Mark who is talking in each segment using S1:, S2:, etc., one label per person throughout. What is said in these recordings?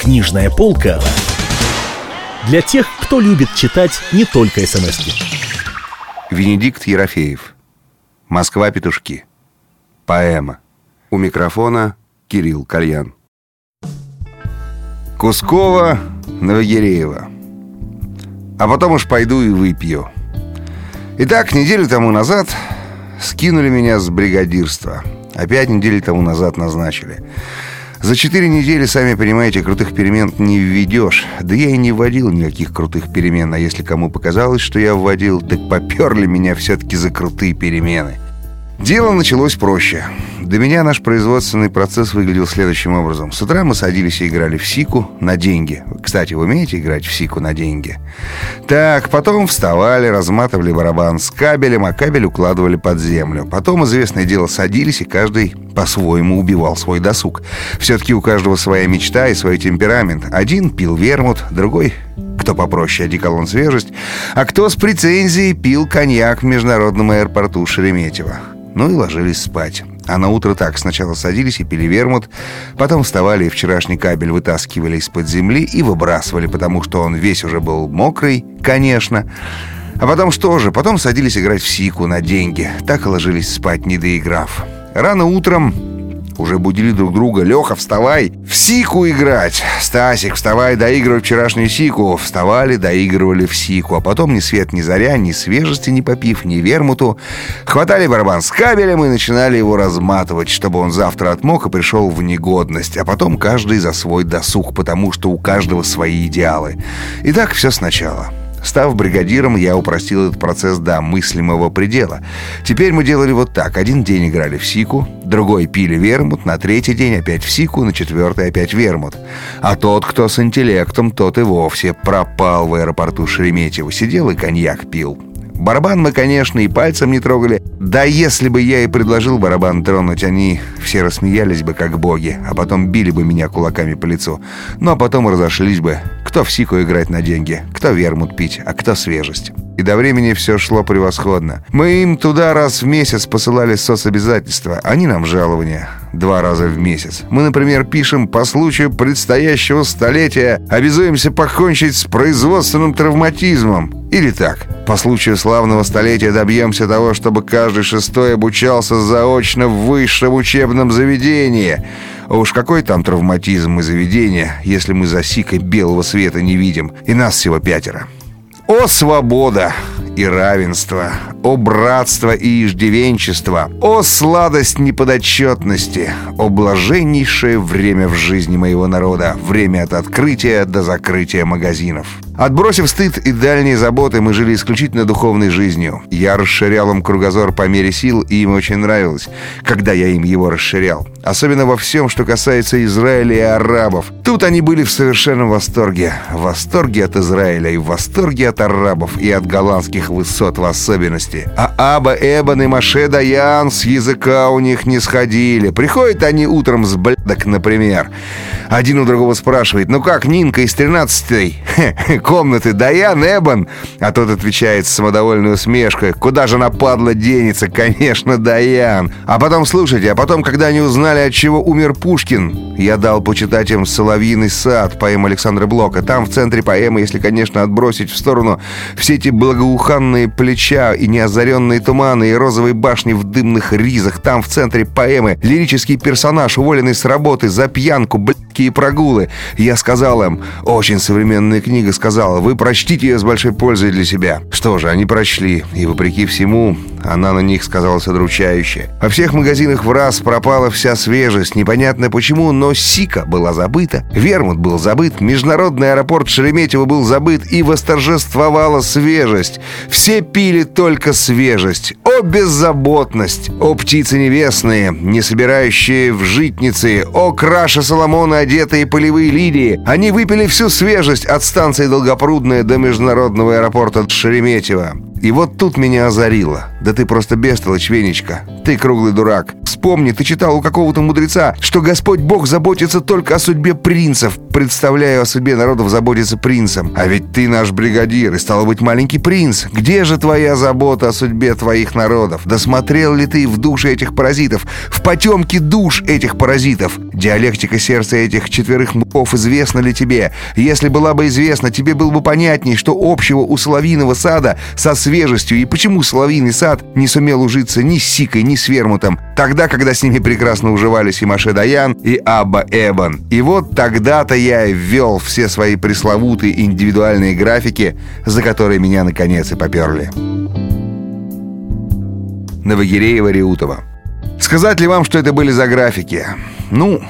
S1: Книжная полка для тех, кто любит читать не только смс -ки.
S2: Венедикт Ерофеев. Москва-петушки Поэма. У микрофона Кирилл Кальян. Кускова, Новогиреева. А потом уж пойду и выпью. Итак, неделю тому назад скинули меня с бригадирства. Опять неделю тому назад назначили за четыре недели, сами понимаете, крутых перемен не введешь. Да я и не вводил никаких крутых перемен, а если кому показалось, что я вводил, так поперли меня все-таки за крутые перемены. Дело началось проще. До меня наш производственный процесс выглядел следующим образом. С утра мы садились и играли в сику на деньги. Кстати, вы умеете играть в сику на деньги? Так, потом вставали, разматывали барабан с кабелем, а кабель укладывали под землю. Потом, известное дело, садились, и каждый по-своему убивал свой досуг. Все-таки у каждого своя мечта и свой темперамент. Один пил вермут, другой кто попроще, одеколон свежесть, а кто с претензией пил коньяк в международном аэропорту Шереметьево. Ну и ложились спать. А на утро так, сначала садились и пили вермут, потом вставали и вчерашний кабель вытаскивали из-под земли и выбрасывали, потому что он весь уже был мокрый, конечно. А потом что же? Потом садились играть в сику на деньги. Так и ложились спать, не доиграв. Рано утром уже будили друг друга. «Леха, вставай! В сику играть!» «Стасик, вставай, доигрывай вчерашнюю сику!» Вставали, доигрывали в сику. А потом ни свет, ни заря, ни свежести не попив, ни вермуту. Хватали барабан с кабелем и начинали его разматывать, чтобы он завтра отмок и пришел в негодность. А потом каждый за свой досуг, потому что у каждого свои идеалы. И так все сначала. Став бригадиром, я упростил этот процесс до мыслимого предела. Теперь мы делали вот так. Один день играли в сику, другой пили вермут, на третий день опять в сику, на четвертый опять вермут. А тот, кто с интеллектом, тот и вовсе пропал в аэропорту Шереметьево. Сидел и коньяк пил. Барабан мы, конечно, и пальцем не трогали. Да если бы я и предложил барабан тронуть, они все рассмеялись бы, как боги, а потом били бы меня кулаками по лицу. Ну а потом разошлись бы. Кто в сику играть на деньги, кто вермут пить, а кто свежесть. И до времени все шло превосходно. Мы им туда раз в месяц посылали соцобязательства, они нам жалования два раза в месяц. Мы, например, пишем по случаю предстоящего столетия обязуемся покончить с производственным травматизмом. Или так. По случаю славного столетия добьемся того, чтобы каждый шестой обучался заочно в высшем учебном заведении. А уж какой там травматизм и заведение, если мы за сикой белого света не видим, и нас всего пятеро. О, свобода и равенство! О, братство и иждивенчество! О, сладость неподотчетности! О, блаженнейшее время в жизни моего народа! Время от открытия до закрытия магазинов! Отбросив стыд и дальние заботы, мы жили исключительно духовной жизнью. Я расширял им кругозор по мере сил, и им очень нравилось, когда я им его расширял. Особенно во всем, что касается Израиля и арабов. Тут они были в совершенном восторге. В восторге от Израиля и в восторге от арабов и от голландских высот в особенности. А Аба Эбан и Маше Даян с языка у них не сходили. Приходят они утром с блядок, например. Один у другого спрашивает, ну как, Нинка из 13-й? комнаты Даян Эбан? А тот отвечает с самодовольной усмешкой, куда же нападло денется? Конечно, Даян. А потом, слушайте, а потом, когда они узнали, от чего умер Пушкин, я дал почитать им «Соловьиный сад» поэм Александра Блока. Там в центре поэмы, если, конечно, отбросить в сторону все эти благоуханные плеча и неозаренные туманы и розовые башни в дымных ризах, там в центре поэмы лирический персонаж, уволенный с работы за пьянку, блядки и прогулы. Я сказал им, очень современная книга, сказала, вы прочтите ее с большой пользой для себя. Что же, они прочли, и вопреки всему, она на них сказалась удручающе. Во всех магазинах в раз пропала вся свежесть, непонятно почему, но Сика была забыта, Вермут был забыт, международный аэропорт Шереметьево был забыт, и восторжествовала свежесть. Все пили только свежесть. О, беззаботность! О, птицы небесные, не собирающие в житницы! О, краши Соломона, одетые полевые лилии! Они выпили всю свежесть от станции Долгопрудная до международного аэропорта Шереметьево. И вот тут меня озарило. Да ты просто бестолочь, Венечка. Ты круглый дурак. Вспомни, ты читал у какого-то мудреца, что Господь Бог заботится только о судьбе принцев. Представляю, о судьбе народов заботится принцем. А ведь ты наш бригадир, и стало быть маленький принц. Где же твоя забота о судьбе твоих народов? Досмотрел ли ты в души этих паразитов? В потемке душ этих паразитов? Диалектика сердца этих четверых муков известна ли тебе? Если была бы известна, тебе было бы понятней, что общего у соловьиного сада со свежестью, и почему соловьиный сад не сумел ужиться ни с Сикой, ни с Вермутом, тогда, когда с ними прекрасно уживались и Маше Даян, и Абба Эбан. И вот тогда-то я ввел все свои пресловутые индивидуальные графики, за которые меня наконец и поперли. Новогиреева-Реутова. Сказать ли вам, что это были за графики? Ну,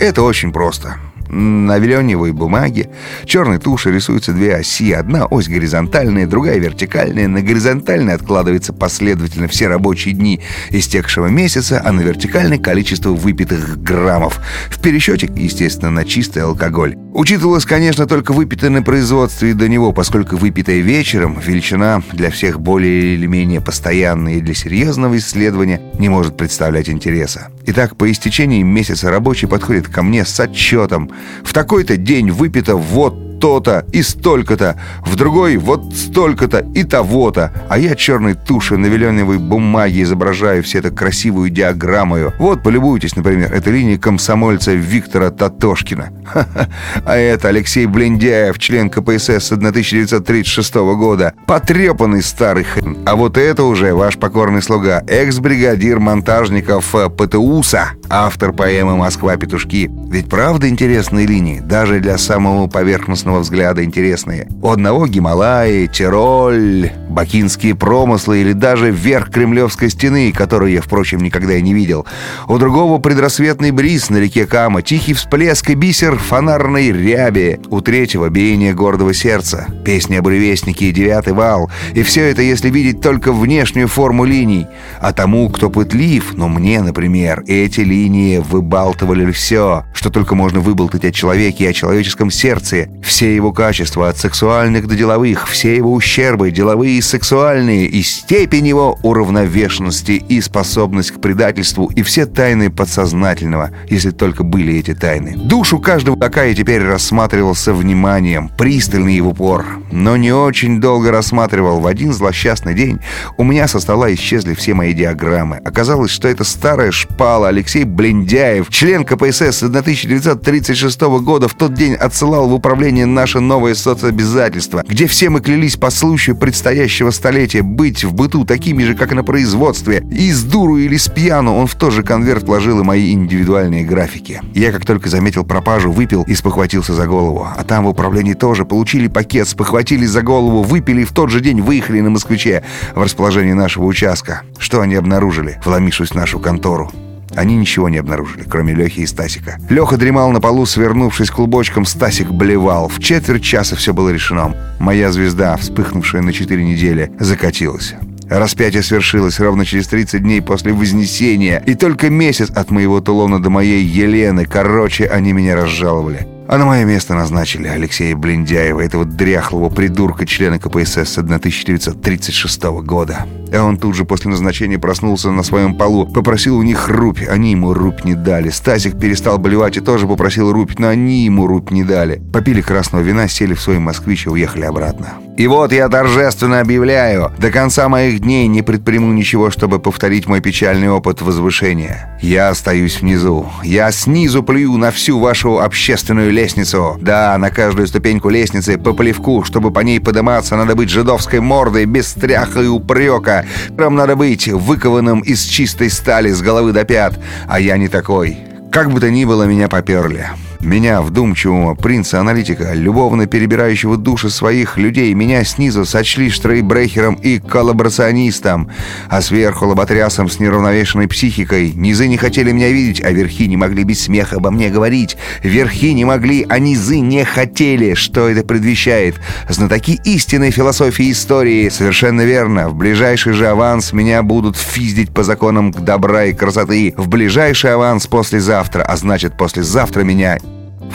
S2: это очень просто. На виленевой бумаге черной туши рисуются две оси. Одна ось горизонтальная, другая вертикальная. На горизонтальной откладывается последовательно все рабочие дни истекшего месяца, а на вертикальной количество выпитых граммов. В пересчете, естественно, на чистый алкоголь. Учитывалось, конечно, только выпитое на производстве до него, поскольку выпитое вечером величина для всех более или менее постоянная и для серьезного исследования не может представлять интереса. Итак, по истечении месяца рабочий подходит ко мне с отчетом. В такой-то день выпито вот то-то и столько-то, в другой вот столько-то и того-то, а я черной тушью на веленевой бумаге изображаю все это красивую диаграммою. Вот, полюбуйтесь, например, это линия комсомольца Виктора Татошкина. А это Алексей Блендяев, член КПСС с 1936 года. Потрепанный старый хрен. А вот это уже ваш покорный слуга, экс-бригадир монтажников э, ПТУСа, автор поэмы «Москва-петушки». Ведь правда интересные линии, даже для самого поверхностного взгляда интересные. У одного Гималаи, Тироль, бакинские промыслы или даже верх Кремлевской стены, которую я, впрочем, никогда и не видел. У другого предрассветный бриз на реке Кама, тихий всплеск и бисер фонарной ряби. У третьего биение гордого сердца, песни о буревестнике и девятый вал. И все это, если видеть только внешнюю форму линий. А тому, кто пытлив, но мне, например, эти линии выбалтывали все, что только можно выболтать о человеке и о человеческом сердце. Все его качества, от сексуальных до деловых, все его ущербы, деловые и сексуальные, и степень его уравновешенности и способность к предательству, и все тайны подсознательного, если только были эти тайны. Душу каждого такая теперь рассматривал со вниманием, пристальный и в упор, но не очень долго рассматривал. В один злосчастный день у меня со стола исчезли все мои диаграммы. Оказалось, что это старая шпала Алексей Блендяев, член КПСС с 1936 года, в тот день отсылал в управление наше новое соцобязательство, где все мы клялись по случаю предстоящего столетия быть в быту такими же, как и на производстве. И с дуру или с пьяну он в тот же конверт вложил и мои индивидуальные графики. Я, как только заметил пропажу, выпил и спохватился за голову. А там в управлении тоже получили пакет, спохватились за голову, выпили и в тот же день выехали на «Москвиче» в расположении нашего участка. Что они обнаружили, вломившись в нашу контору? Они ничего не обнаружили, кроме Лехи и Стасика. Леха дремал на полу, свернувшись клубочком, Стасик блевал. В четверть часа все было решено. Моя звезда, вспыхнувшая на четыре недели, закатилась. Распятие свершилось ровно через 30 дней после Вознесения, и только месяц от моего Тулона до моей Елены, короче, они меня разжаловали. А на мое место назначили Алексея Блиндяева, этого дряхлого придурка, члена КПСС с 1936 года. А он тут же после назначения проснулся на своем полу, попросил у них рубь, они ему рубь не дали. Стасик перестал болевать и тоже попросил рубь, но они ему рубь не дали. Попили красного вина, сели в свой москвич и уехали обратно. И вот я торжественно объявляю, до конца моих дней не предприму ничего, чтобы повторить мой печальный опыт возвышения. Я остаюсь внизу. Я снизу плюю на всю вашу общественную лестницу. Да, на каждую ступеньку лестницы по плевку, чтобы по ней подниматься, надо быть жидовской мордой, без страха и упрека. Прям надо быть выкованным из чистой стали с головы до пят. А я не такой. Как бы то ни было, меня поперли. Меня, вдумчивого принца-аналитика, любовно перебирающего души своих людей, меня снизу сочли штрейбрехером и коллаборационистом, а сверху лоботрясом с неравновешенной психикой. Низы не хотели меня видеть, а верхи не могли без смеха обо мне говорить. Верхи не могли, а низы не хотели. Что это предвещает? Знатоки истинной философии истории. Совершенно верно. В ближайший же аванс меня будут физдить по законам добра и красоты. В ближайший аванс послезавтра, а значит послезавтра меня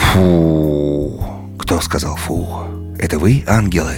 S2: Фу. Кто сказал фу? Это вы, ангелы?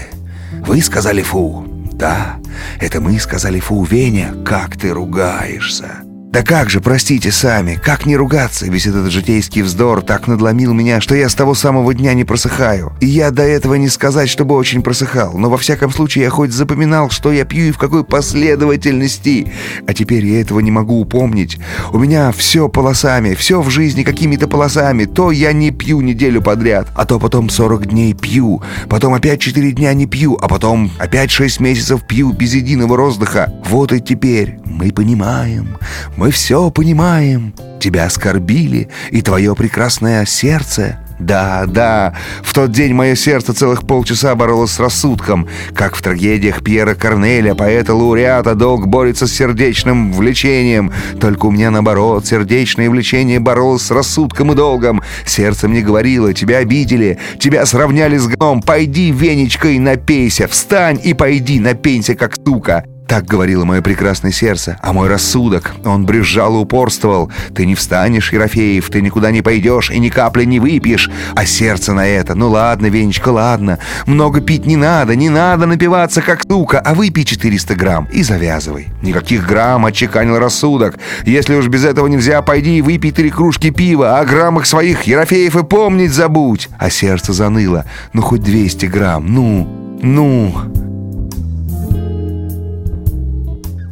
S2: Вы сказали фу? Да, это мы сказали Фу Веня, как ты ругаешься. Да как же, простите сами, как не ругаться? Весь этот житейский вздор так надломил меня, что я с того самого дня не просыхаю. И я до этого не сказать, чтобы очень просыхал, но во всяком случае я хоть запоминал, что я пью и в какой последовательности. А теперь я этого не могу упомнить. У меня все полосами, все в жизни какими-то полосами. То я не пью неделю подряд, а то потом 40 дней пью, потом опять 4 дня не пью, а потом опять 6 месяцев пью без единого роздыха. Вот и теперь мы понимаем, мы все понимаем. Тебя оскорбили, и твое прекрасное сердце да, да, в тот день мое сердце целых полчаса боролось с рассудком. Как в трагедиях Пьера Корнеля, поэта-лауреата, долг борется с сердечным влечением. Только у меня наоборот, сердечное влечение боролось с рассудком и долгом. Сердце мне говорило, тебя обидели, тебя сравняли с гном, пойди венечкой напейся, встань и пойди напейся, как сука. Так говорило мое прекрасное сердце, а мой рассудок, он брюзжал и упорствовал. Ты не встанешь, Ерофеев, ты никуда не пойдешь и ни капли не выпьешь. А сердце на это, ну ладно, Венечка, ладно. Много пить не надо, не надо напиваться, как тука, а выпей 400 грамм и завязывай. Никаких грамм, отчеканил рассудок. Если уж без этого нельзя, пойди и выпей три кружки пива, а о граммах своих, Ерофеев, и помнить забудь. А сердце заныло. Ну, хоть 200 грамм, ну, ну...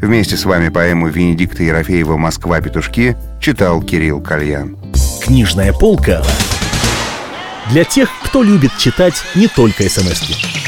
S2: Вместе с вами поэму Венедикта Ерофеева «Москва. Петушки» читал Кирилл Кальян.
S1: Книжная полка для тех, кто любит читать не только смс -ки.